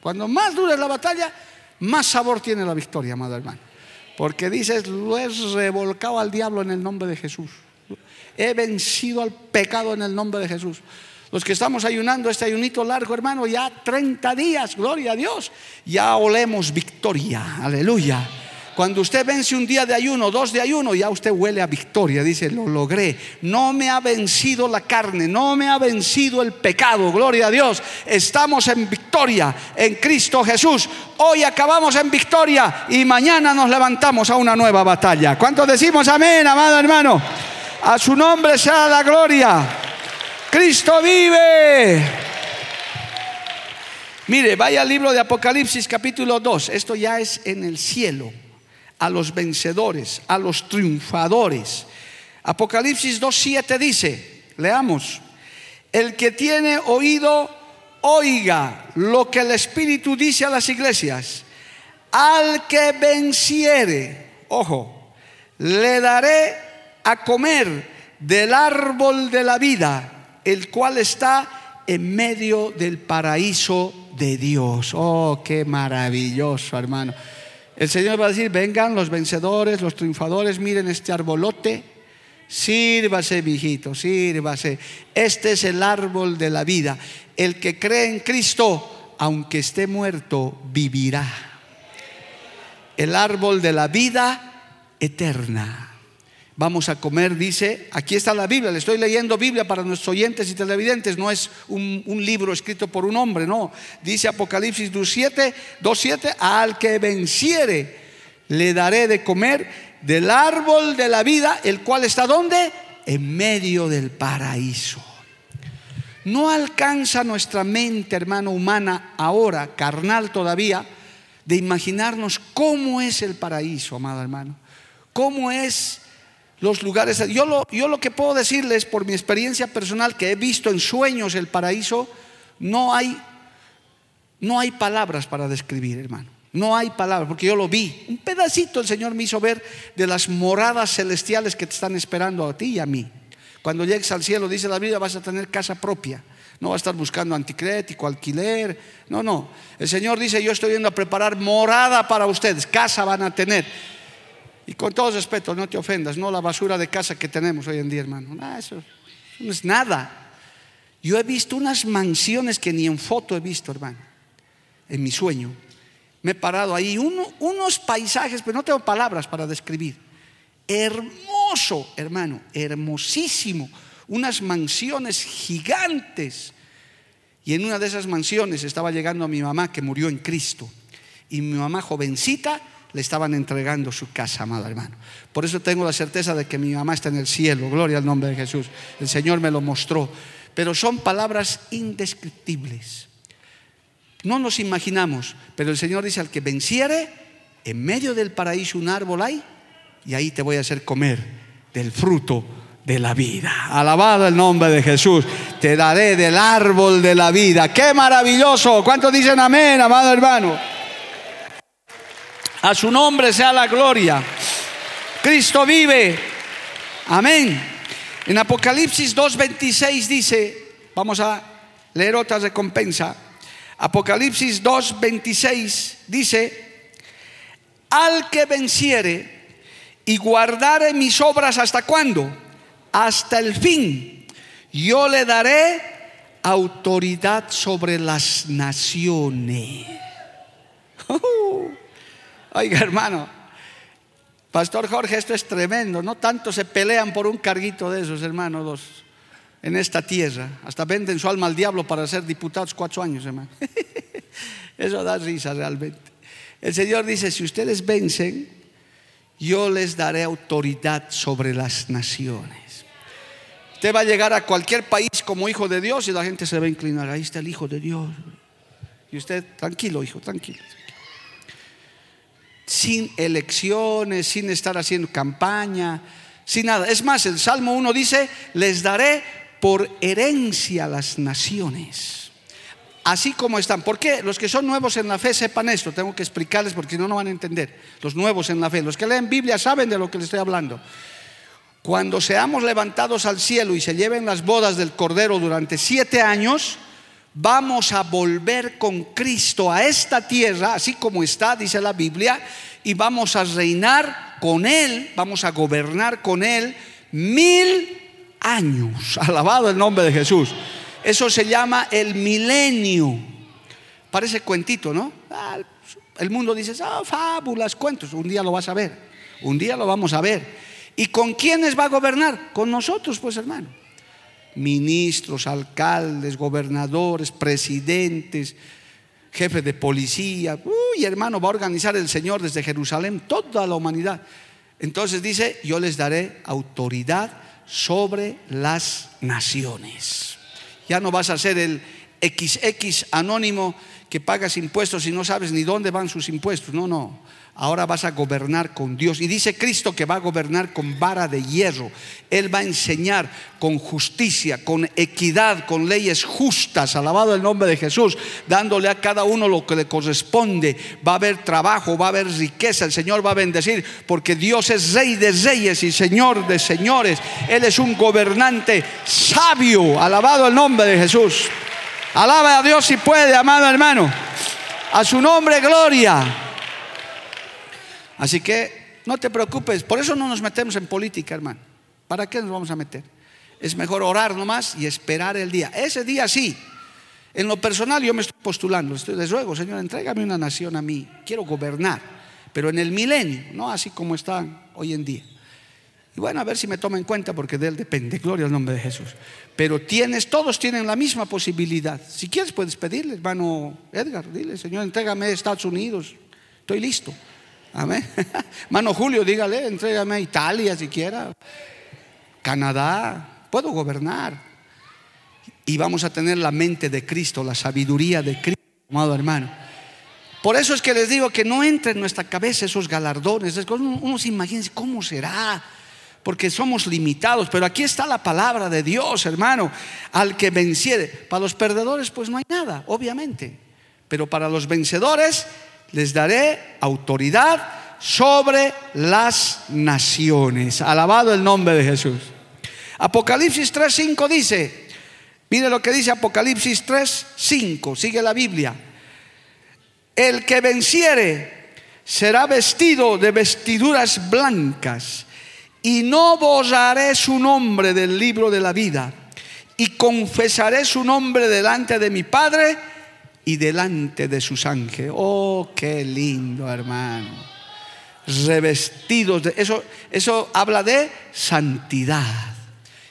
Cuando más dura es la batalla, más sabor tiene la victoria, amado hermano. Porque dices, lo he revolcado al diablo en el nombre de Jesús. He vencido al pecado en el nombre de Jesús. Los que estamos ayunando este ayunito largo, hermano, ya 30 días, gloria a Dios, ya olemos victoria, aleluya. Cuando usted vence un día de ayuno, dos de ayuno, ya usted huele a victoria. Dice, lo logré. No me ha vencido la carne, no me ha vencido el pecado. Gloria a Dios. Estamos en victoria en Cristo Jesús. Hoy acabamos en victoria y mañana nos levantamos a una nueva batalla. ¿Cuántos decimos amén, amado hermano? A su nombre sea la gloria. Cristo vive. Mire, vaya al libro de Apocalipsis capítulo 2. Esto ya es en el cielo a los vencedores, a los triunfadores. Apocalipsis 2.7 dice, leamos, el que tiene oído, oiga lo que el Espíritu dice a las iglesias. Al que venciere, ojo, le daré a comer del árbol de la vida, el cual está en medio del paraíso de Dios. Oh, qué maravilloso, hermano. El Señor va a decir, vengan los vencedores, los triunfadores, miren este arbolote, sírvase, viejito, sírvase. Este es el árbol de la vida. El que cree en Cristo, aunque esté muerto, vivirá. El árbol de la vida eterna. Vamos a comer, dice, aquí está la Biblia, le estoy leyendo Biblia para nuestros oyentes y televidentes, no es un, libro escrito por un hombre, no. Dice Apocalipsis 2.7, 2.7, al que venciere le daré de comer del árbol de la vida, el cual está donde? En medio del paraíso. No alcanza nuestra mente, hermano, humana, ahora, carnal todavía, de imaginarnos cómo es el paraíso, amado hermano. Cómo es los lugares. Yo lo, yo lo que puedo decirles por mi experiencia personal que he visto en sueños el paraíso, no hay, no hay palabras para describir, hermano. No hay palabras, porque yo lo vi. Un pedacito el Señor me hizo ver de las moradas celestiales que te están esperando a ti y a mí. Cuando llegues al cielo, dice la Biblia, vas a tener casa propia. No vas a estar buscando anticrético, alquiler. No, no. El Señor dice, yo estoy yendo a preparar morada para ustedes. Casa van a tener. Y con todo respeto, no te ofendas, no la basura de casa que tenemos hoy en día, hermano. eso, no es nada. Yo he visto unas mansiones que ni en foto he visto, hermano, en mi sueño. Me he parado ahí, unos paisajes, pero no tengo palabras para describir. Hermoso, hermano, hermosísimo. Unas mansiones gigantes. Y en una de esas mansiones estaba llegando a mi mamá que murió en Cristo. Y mi mamá jovencita le estaban entregando su casa, amado hermano. Por eso tengo la certeza de que mi mamá está en el cielo, gloria al nombre de Jesús. El Señor me lo mostró. Pero son palabras indescriptibles. No nos imaginamos, pero el Señor dice al que venciere, en medio del paraíso un árbol hay, y ahí te voy a hacer comer del fruto de la vida. Alabado el nombre de Jesús. Te daré del árbol de la vida. Qué maravilloso. ¿Cuántos dicen amén, amado hermano? A su nombre sea la gloria. Cristo vive. Amén. En Apocalipsis 2.26 dice, vamos a leer otra recompensa. Apocalipsis 2.26 dice, al que venciere y guardare mis obras hasta cuándo? Hasta el fin. Yo le daré autoridad sobre las naciones. Oiga, hermano, Pastor Jorge, esto es tremendo. No tanto se pelean por un carguito de esos, hermanos, dos, en esta tierra. Hasta venden su alma al diablo para ser diputados cuatro años, hermano. Eso da risa realmente. El Señor dice, si ustedes vencen, yo les daré autoridad sobre las naciones. Usted va a llegar a cualquier país como hijo de Dios y la gente se va a inclinar. Ahí está el hijo de Dios. Y usted, tranquilo, hijo, tranquilo sin elecciones, sin estar haciendo campaña, sin nada. Es más, el Salmo 1 dice, les daré por herencia las naciones. Así como están. ¿Por qué? Los que son nuevos en la fe sepan esto. Tengo que explicarles porque no, no van a entender. Los nuevos en la fe. Los que leen Biblia saben de lo que les estoy hablando. Cuando seamos levantados al cielo y se lleven las bodas del Cordero durante siete años, vamos a volver con Cristo a esta tierra, así como está, dice la Biblia, y vamos a reinar con Él, vamos a gobernar con Él mil años. Alabado el nombre de Jesús. Eso se llama el milenio. Parece cuentito, ¿no? Ah, el mundo dice, ah, fábulas, cuentos. Un día lo vas a ver. Un día lo vamos a ver. ¿Y con quiénes va a gobernar? Con nosotros, pues hermano. Ministros, alcaldes, gobernadores, presidentes, jefes de policía. Uy, hermano, va a organizar el Señor desde Jerusalén toda la humanidad. Entonces dice, yo les daré autoridad sobre las naciones. Ya no vas a ser el XX anónimo que pagas impuestos y no sabes ni dónde van sus impuestos. No, no. Ahora vas a gobernar con Dios. Y dice Cristo que va a gobernar con vara de hierro. Él va a enseñar con justicia, con equidad, con leyes justas. Alabado el nombre de Jesús. Dándole a cada uno lo que le corresponde. Va a haber trabajo, va a haber riqueza. El Señor va a bendecir porque Dios es rey de reyes y Señor de señores. Él es un gobernante sabio. Alabado el nombre de Jesús. Alaba a Dios si puede, amado hermano. A su nombre, gloria. Así que no te preocupes, por eso no nos metemos en política, hermano. ¿Para qué nos vamos a meter? Es mejor orar nomás y esperar el día. Ese día sí. En lo personal yo me estoy postulando, estoy de ruego, Señor, entrégame una nación a mí. Quiero gobernar, pero en el milenio, no así como están hoy en día. Y bueno, a ver si me toma en cuenta porque de él depende. Gloria al nombre de Jesús. Pero tienes, todos tienen la misma posibilidad. Si quieres puedes pedirle, hermano Edgar, dile, Señor, entrégame a Estados Unidos. Estoy listo. Amén. Hermano Julio, dígale, entrégame a Italia siquiera. Canadá. Puedo gobernar. Y vamos a tener la mente de Cristo, la sabiduría de Cristo, amado hermano. Por eso es que les digo que no entre en nuestra cabeza esos galardones. Uno se imagina cómo será porque somos limitados. Pero aquí está la palabra de Dios, hermano, al que venciere. Para los perdedores, pues no hay nada, obviamente. Pero para los vencedores les daré autoridad sobre las naciones. Alabado el nombre de Jesús. Apocalipsis 3:5 dice, mire lo que dice Apocalipsis 3:5, sigue la Biblia. El que venciere será vestido de vestiduras blancas y no borraré su nombre del libro de la vida y confesaré su nombre delante de mi Padre y delante de sus ángeles. Oh, qué lindo, hermano. Revestidos de eso, eso habla de santidad.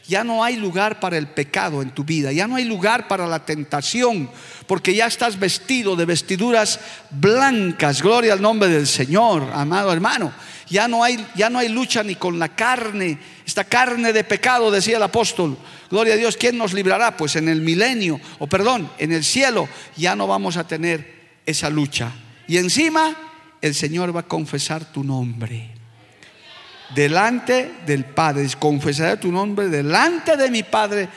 Ya no hay lugar para el pecado en tu vida, ya no hay lugar para la tentación, porque ya estás vestido de vestiduras blancas. Gloria al nombre del Señor, amado hermano. Ya no hay, ya no hay lucha ni con la carne, esta carne de pecado, decía el apóstol. Gloria a Dios, ¿quién nos librará? Pues en el milenio, o perdón, en el cielo ya no vamos a tener esa lucha. Y encima el Señor va a confesar tu nombre. Delante del Padre, confesaré tu nombre delante de mi Padre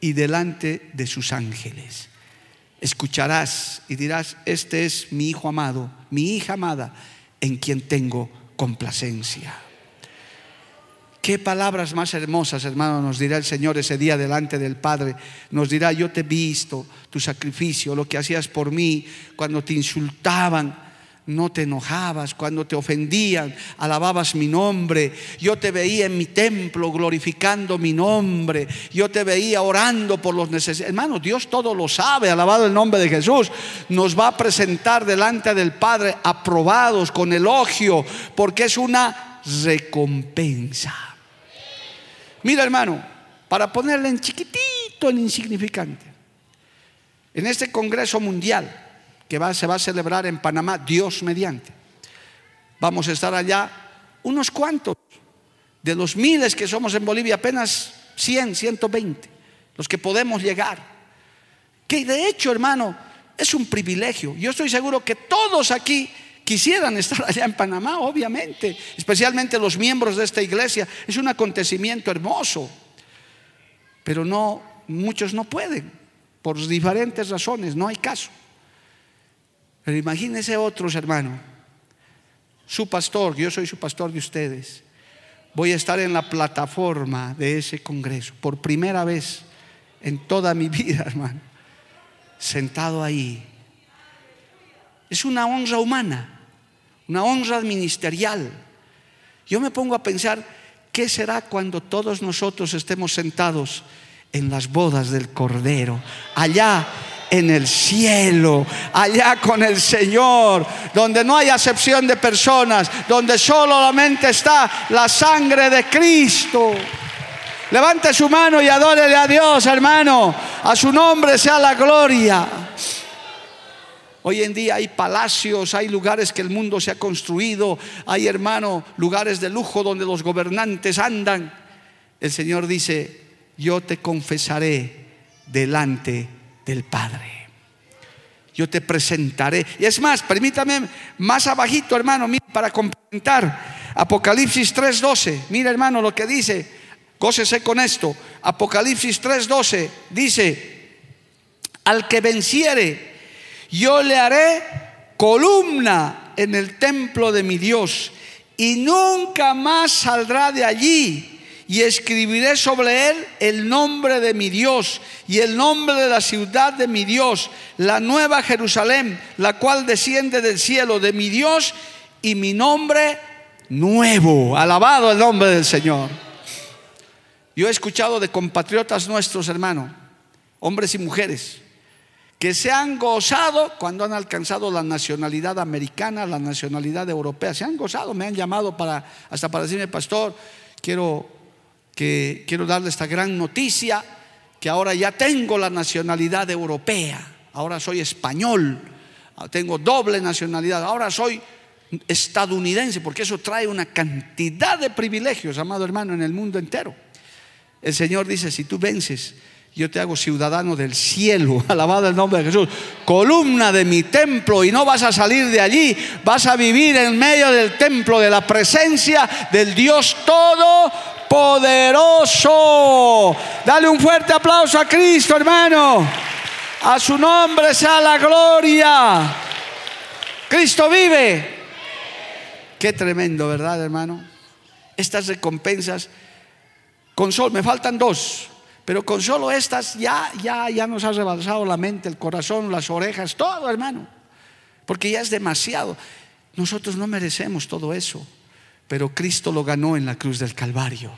y delante de sus ángeles. Escucharás y dirás, este es mi Hijo amado, mi hija amada, en quien tengo complacencia. Qué palabras más hermosas, hermano, nos dirá el Señor ese día delante del Padre. Nos dirá, yo te he visto, tu sacrificio, lo que hacías por mí, cuando te insultaban, no te enojabas, cuando te ofendían, alababas mi nombre. Yo te veía en mi templo glorificando mi nombre. Yo te veía orando por los necesitados. Hermano, Dios todo lo sabe, alabado el nombre de Jesús. Nos va a presentar delante del Padre aprobados con elogio, porque es una recompensa. Mira, hermano, para ponerle en chiquitito, en insignificante, en este Congreso Mundial, que se va a celebrar en Panamá, Dios mediante. Vamos a estar allá unos cuantos. De los miles que somos en Bolivia, apenas 100, 120, los que podemos llegar. Que de hecho, hermano, es un privilegio. Yo estoy seguro que todos aquí quisieran estar allá en Panamá, obviamente, especialmente los miembros de esta iglesia. Es un acontecimiento hermoso, pero no, muchos no pueden, por diferentes razones, no hay caso. Pero imagínense otros, hermano. Su pastor, yo soy su pastor de ustedes. Voy a estar en la plataforma de ese congreso por primera vez en toda mi vida, hermano. sentado ahí. Es una honra humana, una honra ministerial. Yo me pongo a pensar, ¿qué será cuando todos nosotros estemos sentados en las bodas del Cordero, allá en el cielo, allá con el Señor, donde no hay acepción de personas, donde solamente está la sangre de Cristo. Levante su mano y adórele a Dios, hermano. A su nombre sea la gloria. Hoy en día hay palacios, hay lugares que el mundo se ha construido, hay hermano, lugares de lujo donde los gobernantes andan. El Señor dice, yo te confesaré delante del Padre. Yo te presentaré. Y es más, permítame más abajito, hermano, para complementar. Apocalipsis 3:12. Mira, hermano, lo que dice. Gócese con esto. Apocalipsis 3:12 dice, al que venciere, yo le haré columna en el templo de mi Dios y nunca más saldrá de allí y escribiré sobre él el nombre de mi Dios y el nombre de la ciudad de mi Dios, la nueva Jerusalén, la cual desciende del cielo de mi Dios y mi nombre nuevo. Alabado el nombre del Señor. Yo he escuchado de compatriotas nuestros, hermanos, hombres y mujeres, que se han gozado cuando han alcanzado la nacionalidad americana, la nacionalidad europea. Se han gozado, me han llamado para, hasta para decirme, pastor, quiero que quiero darle esta gran noticia, que ahora ya tengo la nacionalidad europea, ahora soy español, tengo doble nacionalidad, ahora soy estadounidense, porque eso trae una cantidad de privilegios, amado hermano, en el mundo entero. El Señor dice, si tú vences, yo te hago ciudadano del cielo, alabado el nombre de Jesús, columna de mi templo y no vas a salir de allí, vas a vivir en medio del templo de la presencia del Dios Todopoderoso. Dale un fuerte aplauso a Cristo, hermano. A su nombre sea la gloria. Cristo vive. Qué tremendo, ¿verdad, hermano? Estas recompensas con sol, me faltan dos. Pero con solo estas ya, ya, ya nos ha rebalsado la mente, el corazón, las orejas, todo, hermano. Porque ya es demasiado. Nosotros no merecemos todo eso. Pero Cristo lo ganó en la cruz del Calvario.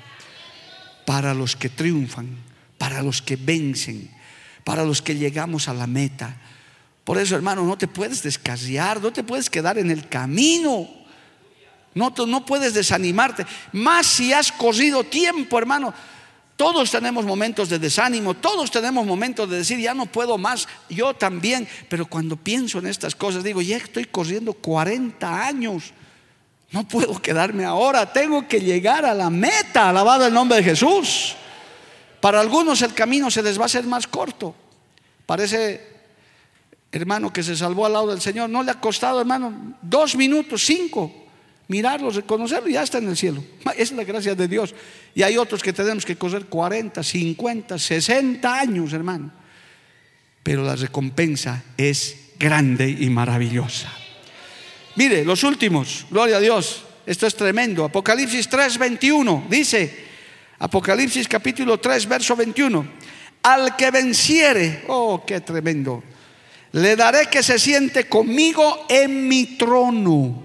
Para los que triunfan, para los que vencen, para los que llegamos a la meta. Por eso, hermano, no te puedes descasear, no te puedes quedar en el camino. No, no puedes desanimarte. Más si has corrido tiempo, hermano. Todos tenemos momentos de desánimo, todos tenemos momentos de decir, ya no puedo más, yo también, pero cuando pienso en estas cosas digo, ya estoy corriendo 40 años, no puedo quedarme ahora, tengo que llegar a la meta, alabado el nombre de Jesús. Para algunos el camino se les va a hacer más corto. Parece, hermano, que se salvó al lado del Señor, no le ha costado, hermano, dos minutos, cinco mirarlo, reconocerlo y ya está en el cielo. Es la gracia de Dios. Y hay otros que tenemos que correr 40, 50, 60 años, hermano. Pero la recompensa es grande y maravillosa. Mire, los últimos, gloria a Dios. Esto es tremendo. Apocalipsis 3, 21. Dice, Apocalipsis capítulo 3, verso 21. Al que venciere, oh, qué tremendo. Le daré que se siente conmigo en mi trono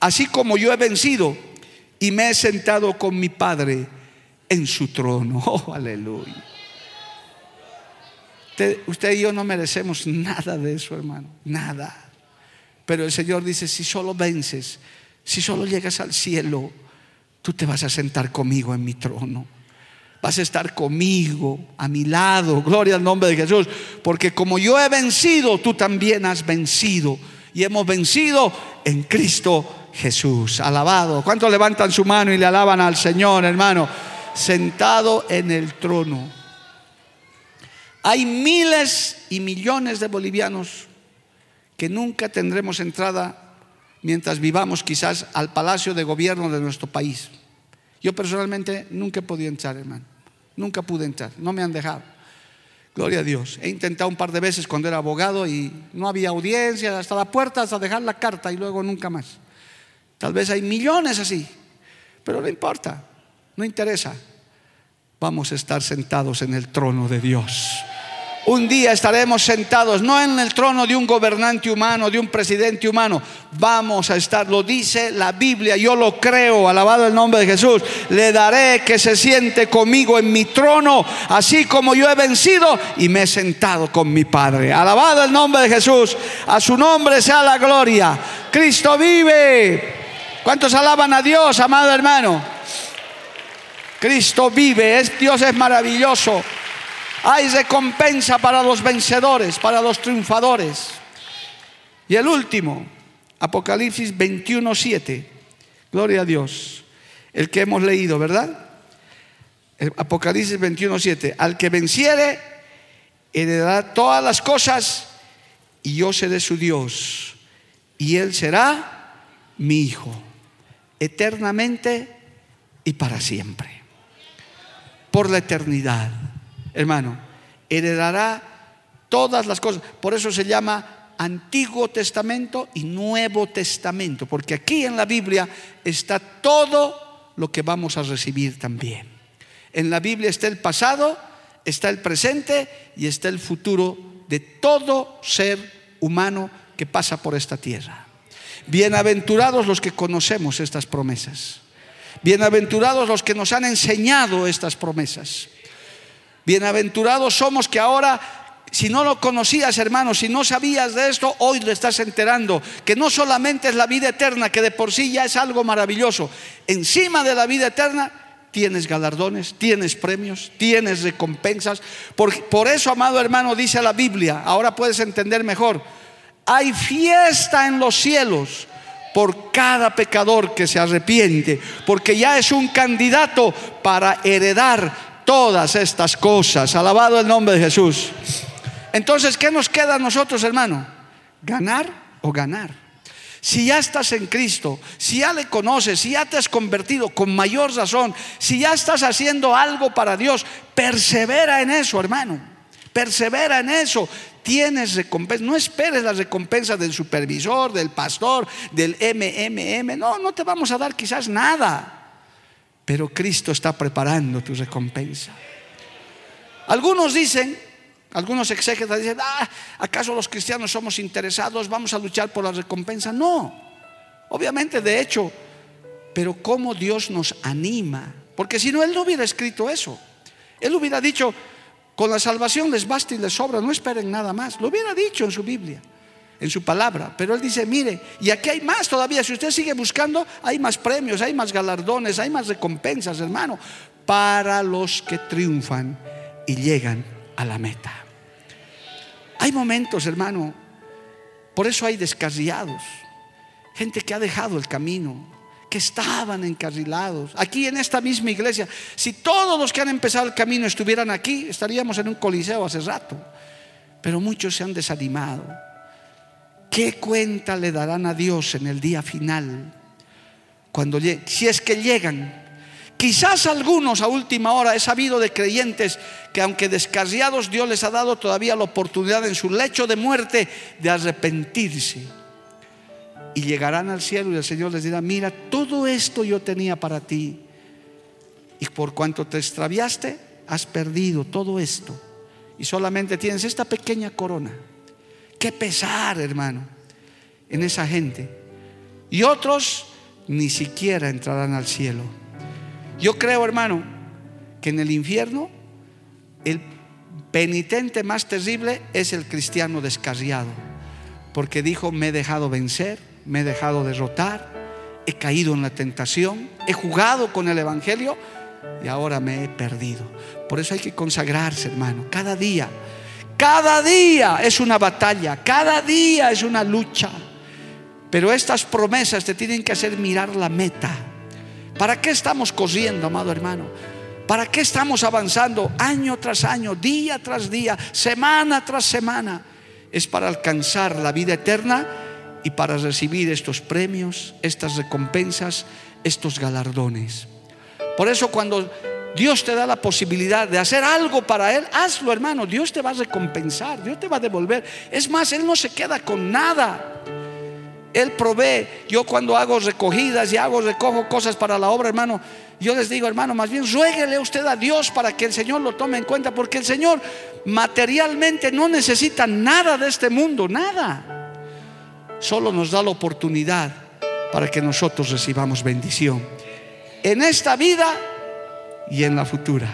así como yo he vencido y me he sentado con mi Padre en su trono. Oh, aleluya. Usted, y yo no merecemos nada de eso, hermano, nada. Pero el Señor dice, si solo vences, si solo llegas al cielo, tú te vas a sentar conmigo en mi trono. Vas a estar conmigo, a mi lado, gloria al nombre de Jesús. Porque como yo he vencido, tú también has vencido. Y hemos vencido en Cristo Jesús. Alabado. ¿Cuántos levantan su mano y le alaban al Señor, hermano? Sentado en el trono. Hay miles y millones de bolivianos que nunca tendremos entrada mientras vivamos quizás al palacio de gobierno de nuestro país. Yo personalmente nunca he podido entrar, hermano. Nunca pude entrar. No me han dejado. Gloria a Dios. He intentado un par de veces cuando era abogado y no había audiencia, hasta la puerta, hasta dejar la carta y luego nunca más. Tal vez hay millones así, pero no importa, no interesa. Vamos a estar sentados en el trono de Dios. Un día estaremos sentados no en el trono de un gobernante humano, de un presidente humano. Vamos a estar, lo dice la Biblia, yo lo creo, alabado el nombre de Jesús. Le daré que se siente conmigo en mi trono, así como yo he vencido y me he sentado con mi Padre. Alabado el nombre de Jesús. A su nombre sea la gloria. Cristo vive. ¿Cuántos alaban a Dios, amado hermano? Cristo vive, es, Dios es maravilloso. Hay recompensa para los vencedores, para los triunfadores. Y el último, Apocalipsis 21, 7. Gloria a Dios. El que hemos leído, ¿verdad? Apocalipsis 21, 7. Al que venciere, heredará todas las cosas y yo seré su Dios. Y él será mi hijo, eternamente y para siempre. Por la eternidad hermano, heredará todas las cosas. Por eso se llama Antiguo Testamento y Nuevo Testamento, porque aquí en la Biblia está todo lo que vamos a recibir también. En la Biblia está el pasado, está el presente y está el futuro de todo ser humano que pasa por esta tierra. Bienaventurados los que conocemos estas promesas. Bienaventurados los que nos han enseñado estas promesas. Bienaventurados somos que ahora, si no lo conocías, hermano, si no sabías de esto, hoy lo estás enterando. Que no solamente es la vida eterna, que de por sí ya es algo maravilloso. Encima de la vida eterna tienes galardones, tienes premios, tienes recompensas. Por, por eso, amado hermano, dice la Biblia, ahora puedes entender mejor. Hay fiesta en los cielos por cada pecador que se arrepiente, porque ya es un candidato para heredar todas estas cosas. Alabado el nombre de Jesús. Entonces, ¿qué nos queda a nosotros, hermano? ¿Ganar o ganar? Si ya estás en Cristo, si ya le conoces, si ya te has convertido con mayor razón, si ya estás haciendo algo para Dios, persevera en eso, hermano. Persevera en eso. Tienes recompensa. No esperes la recompensa del supervisor, del pastor, del MMM. No, no te vamos a dar quizás nada pero Cristo está preparando tu recompensa. Algunos dicen, algunos exégetas dicen, ah, ¿acaso los cristianos somos interesados? Vamos a luchar por la recompensa. No, obviamente de hecho, pero cómo Dios nos anima, porque si no, Él no hubiera escrito eso. Él hubiera dicho, con la salvación les basta y les sobra, no esperen nada más. Lo hubiera dicho en su Biblia en su palabra. Pero Él dice, mire, y aquí hay más todavía. Si usted sigue buscando, hay más premios, hay más galardones, hay más recompensas, hermano, para los que triunfan y llegan a la meta. Hay momentos, hermano, por eso hay descarriados, gente que ha dejado el camino, que estaban encarrilados. Aquí en esta misma iglesia, si todos los que han empezado el camino estuvieran aquí, estaríamos en un coliseo hace rato. Pero muchos se han desanimado ¿Qué cuenta le darán a Dios en el día final? Cuando si es que llegan. Quizás algunos a última hora he sabido de creyentes que aunque descarriados Dios les ha dado todavía la oportunidad en su lecho de muerte de arrepentirse. Y llegarán al cielo y el Señor les dirá, mira, todo esto yo tenía para ti. Y por cuanto te extraviaste, has perdido todo esto. Y solamente tienes esta pequeña corona. Qué pesar, hermano, en esa gente. Y otros ni siquiera entrarán al cielo. Yo creo, hermano, que en el infierno el penitente más terrible es el cristiano descarriado, porque dijo, me he dejado vencer, me he dejado derrotar, he caído en la tentación, he jugado con el Evangelio y ahora me he perdido. Por eso hay que consagrarse, hermano, cada día cada día es una batalla, cada día es una lucha. Pero estas promesas te tienen que hacer mirar la meta. ¿Para qué estamos corriendo, amado hermano? ¿Para qué estamos avanzando año tras año, día tras día, semana tras semana? Es para alcanzar la vida eterna y para recibir estos premios, estas recompensas, estos galardones. Por eso cuando Dios te da la posibilidad de hacer algo para Él, hazlo hermano, Dios te va a recompensar, Dios te va a devolver. Es más, Él no se queda con nada. Él provee. Yo cuando hago recogidas y hago, recojo cosas para la obra, hermano, yo les digo, hermano, más bien ruéguele usted a Dios para que el Señor lo tome en cuenta, porque el Señor materialmente no necesita nada de este mundo, nada. Solo nos da la oportunidad para que nosotros recibamos bendición en esta vida y en la futura.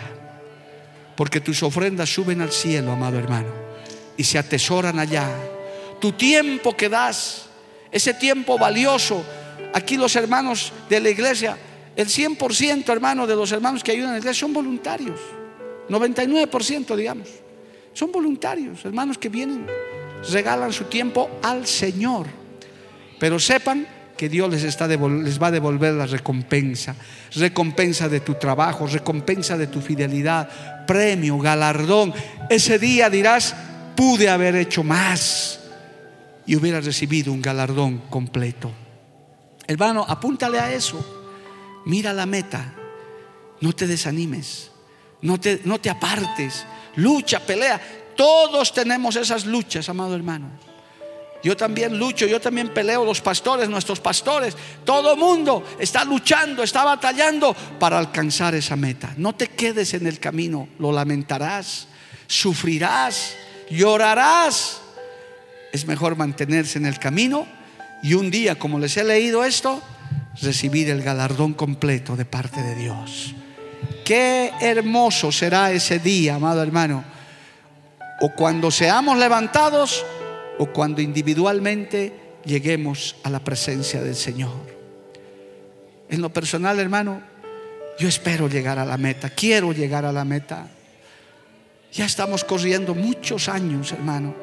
Porque tus ofrendas suben al cielo, amado hermano, y se atesoran allá. Tu tiempo que das, ese tiempo valioso, aquí los hermanos de la iglesia, el 100% hermano de los hermanos que ayudan a la iglesia son voluntarios, 99% digamos, son voluntarios, hermanos que vienen, regalan su tiempo al Señor. Pero sepan que Dios les, está les va a devolver la recompensa, recompensa de tu trabajo, recompensa de tu fidelidad, premio, galardón. Ese día dirás, pude haber hecho más y hubiera recibido un galardón completo. Hermano, apúntale a eso. Mira la meta. No te desanimes. No te, no te apartes. Lucha, pelea. Todos tenemos esas luchas, amado hermano. Yo también lucho, yo también peleo, los pastores, nuestros pastores, todo mundo está luchando, está batallando para alcanzar esa meta. No te quedes en el camino, lo lamentarás, sufrirás, llorarás. Es mejor mantenerse en el camino y un día, como les he leído esto, recibir el galardón completo de parte de Dios. Qué hermoso será ese día, amado hermano. O cuando seamos levantados o cuando individualmente lleguemos a la presencia del Señor. En lo personal, hermano, yo espero llegar a la meta, quiero llegar a la meta. Ya estamos corriendo muchos años, hermano.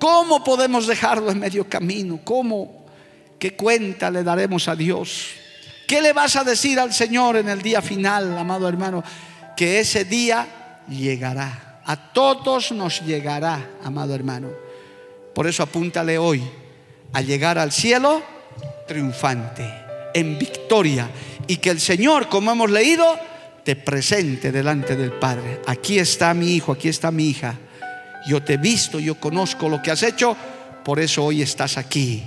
¿Cómo podemos dejarlo en medio camino? ¿Cómo? ¿Qué cuenta le daremos a Dios? ¿Qué le vas a decir al Señor en el día final, amado hermano? Que ese día llegará. A todos nos llegará, amado hermano. Por eso apúntale hoy a llegar al cielo triunfante, en victoria. Y que el Señor, como hemos leído, te presente delante del Padre. Aquí está mi hijo, aquí está mi hija. Yo te he visto, yo conozco lo que has hecho, por eso hoy estás aquí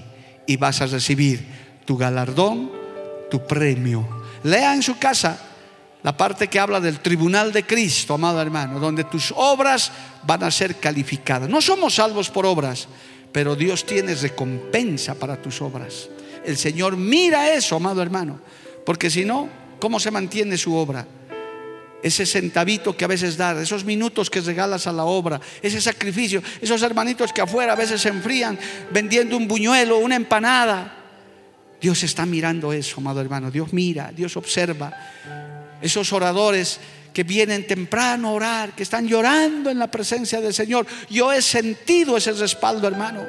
y vas a recibir tu galardón, tu premio. Lea en su casa la parte que habla del tribunal de Cristo, amado hermano, donde tus obras van a ser calificadas. No somos salvos por obras, pero Dios tiene recompensa para tus obras. El Señor mira eso, amado hermano, porque si no, ¿cómo se mantiene su obra? Ese centavito que a veces da, esos minutos que regalas a la obra, ese sacrificio, esos hermanitos que afuera a veces se enfrían vendiendo un buñuelo, una empanada. Dios está mirando eso, amado hermano. Dios mira, Dios observa esos oradores que vienen temprano a orar, que están llorando en la presencia del Señor. Yo he sentido ese respaldo, hermano.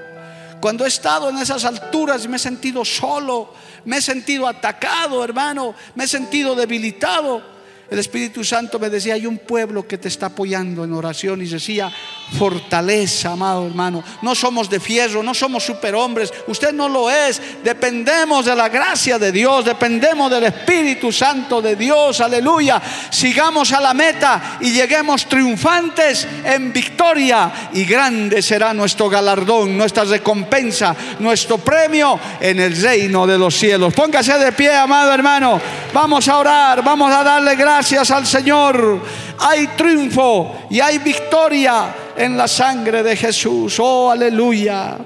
Cuando he estado en esas alturas me he sentido solo, me he sentido atacado, hermano, me he sentido debilitado. El Espíritu Santo me decía, hay un pueblo que te está apoyando en oración y decía, fortaleza, amado hermano. No somos de fierro, no somos superhombres, usted no lo es. Dependemos de la gracia de Dios, dependemos del Espíritu Santo de Dios, aleluya. Sigamos a la meta y lleguemos triunfantes en victoria y grande será nuestro galardón, nuestra recompensa, nuestro premio en el reino de los cielos. Póngase de pie, amado hermano. Vamos a orar, vamos a darle gracias al Señor. Hay triunfo y hay victoria en la sangre de Jesús. Oh, aleluya.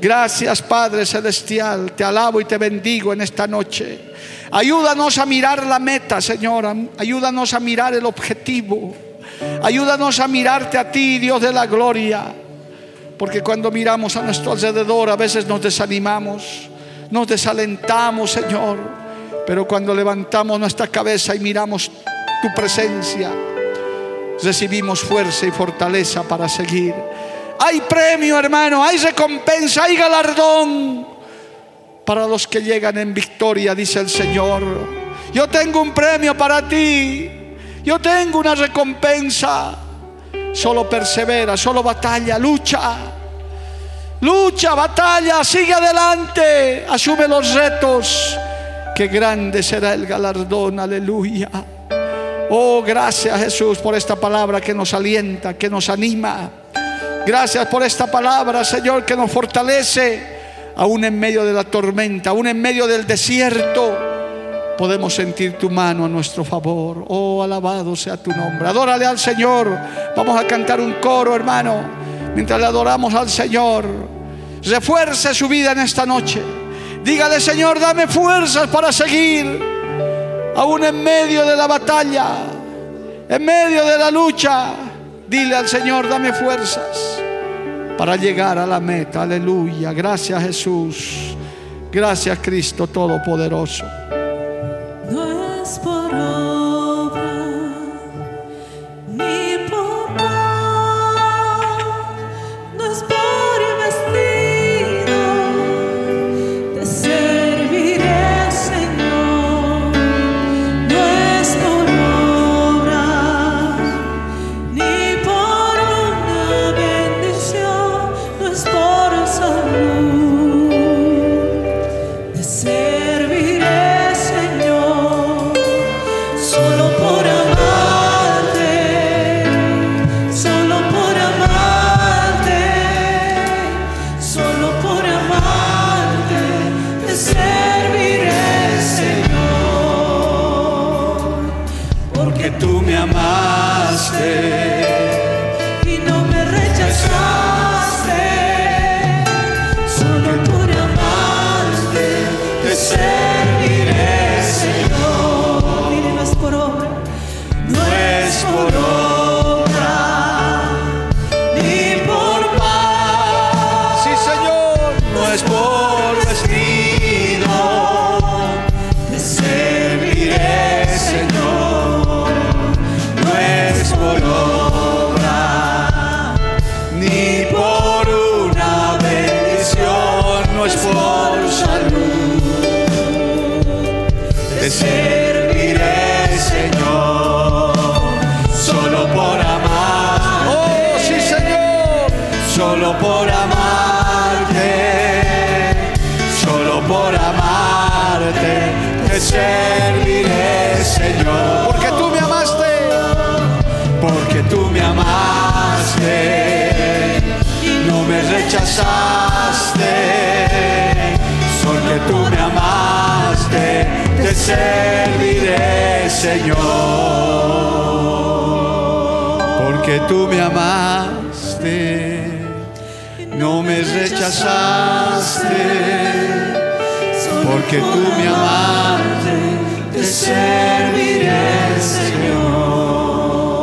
Gracias Padre Celestial. Te alabo y te bendigo en esta noche. Ayúdanos a mirar la meta, Señor. Ayúdanos a mirar el objetivo. Ayúdanos a mirarte a ti, Dios de la gloria. Porque cuando miramos a nuestro alrededor a veces nos desanimamos, nos desalentamos, Señor. Pero cuando levantamos nuestra cabeza y miramos tu presencia, recibimos fuerza y fortaleza para seguir. Hay premio, hermano, hay recompensa, hay galardón para los que llegan en victoria, dice el Señor. Yo tengo un premio para ti, yo tengo una recompensa. Solo persevera, solo batalla, lucha. Lucha, batalla, sigue adelante, asume los retos Qué grande será el galardón, aleluya. Oh, gracias Jesús por esta palabra que nos alienta, que nos anima. Gracias por esta palabra, Señor, que nos fortalece. aún en medio de la tormenta, aún en medio del desierto, podemos sentir tu mano a nuestro favor. Oh, alabado sea tu nombre. Adórale al Señor. Vamos a cantar un coro, hermano, mientras le adoramos al Señor. Refuerce su vida en esta noche. Dígale, Señor, dame fuerzas para seguir, aún en medio de la batalla, en medio de la lucha. Dile al Señor, dame fuerzas para llegar a la meta. Aleluya. Gracias Jesús. Gracias Cristo Todopoderoso.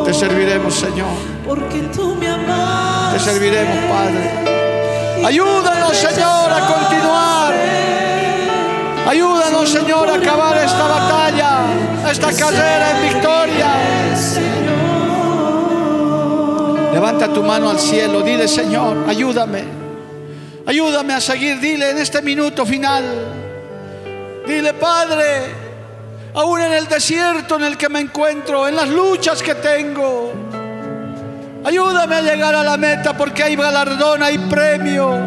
Te serviremos, Señor. porque tú me amaste. Te serviremos, Padre. Ayúdanos, Señor, a continuar. Ayúdanos, Señor, a acabar esta batalla, esta carrera en victoria. Levanta tu mano al cielo, dile, Señor, ayúdame. Ayúdame a seguir, dile en este minuto final. Dile, Padre, aún en el desierto en el que me encuentro, en las luchas que tengo, ayúdame a llegar a la meta porque hay galardón, hay premio.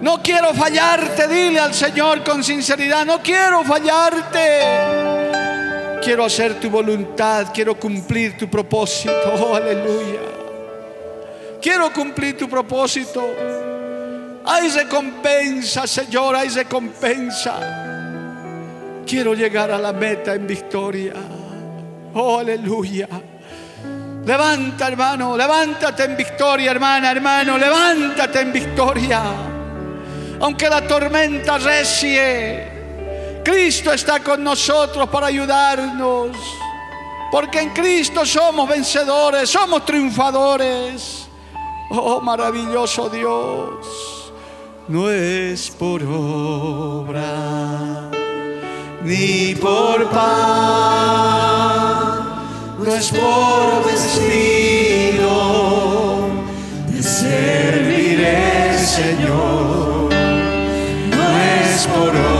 No quiero fallarte, dile al Señor con sinceridad, no quiero fallarte. Quiero hacer tu voluntad, quiero cumplir tu propósito. Oh, aleluya. Quiero cumplir tu propósito. Hay recompensa, Señor, hay recompensa. Quiero llegar a la meta en victoria. Oh, aleluya. Levanta, hermano, levántate en victoria, hermana, hermano, levántate en victoria. Aunque la tormenta recie, Cristo está con nosotros para ayudarnos. Porque en Cristo somos vencedores, somos triunfadores. Oh, maravilloso Dios. No es por obra ni por paz, no es por vestido, te serviré, Señor, no es por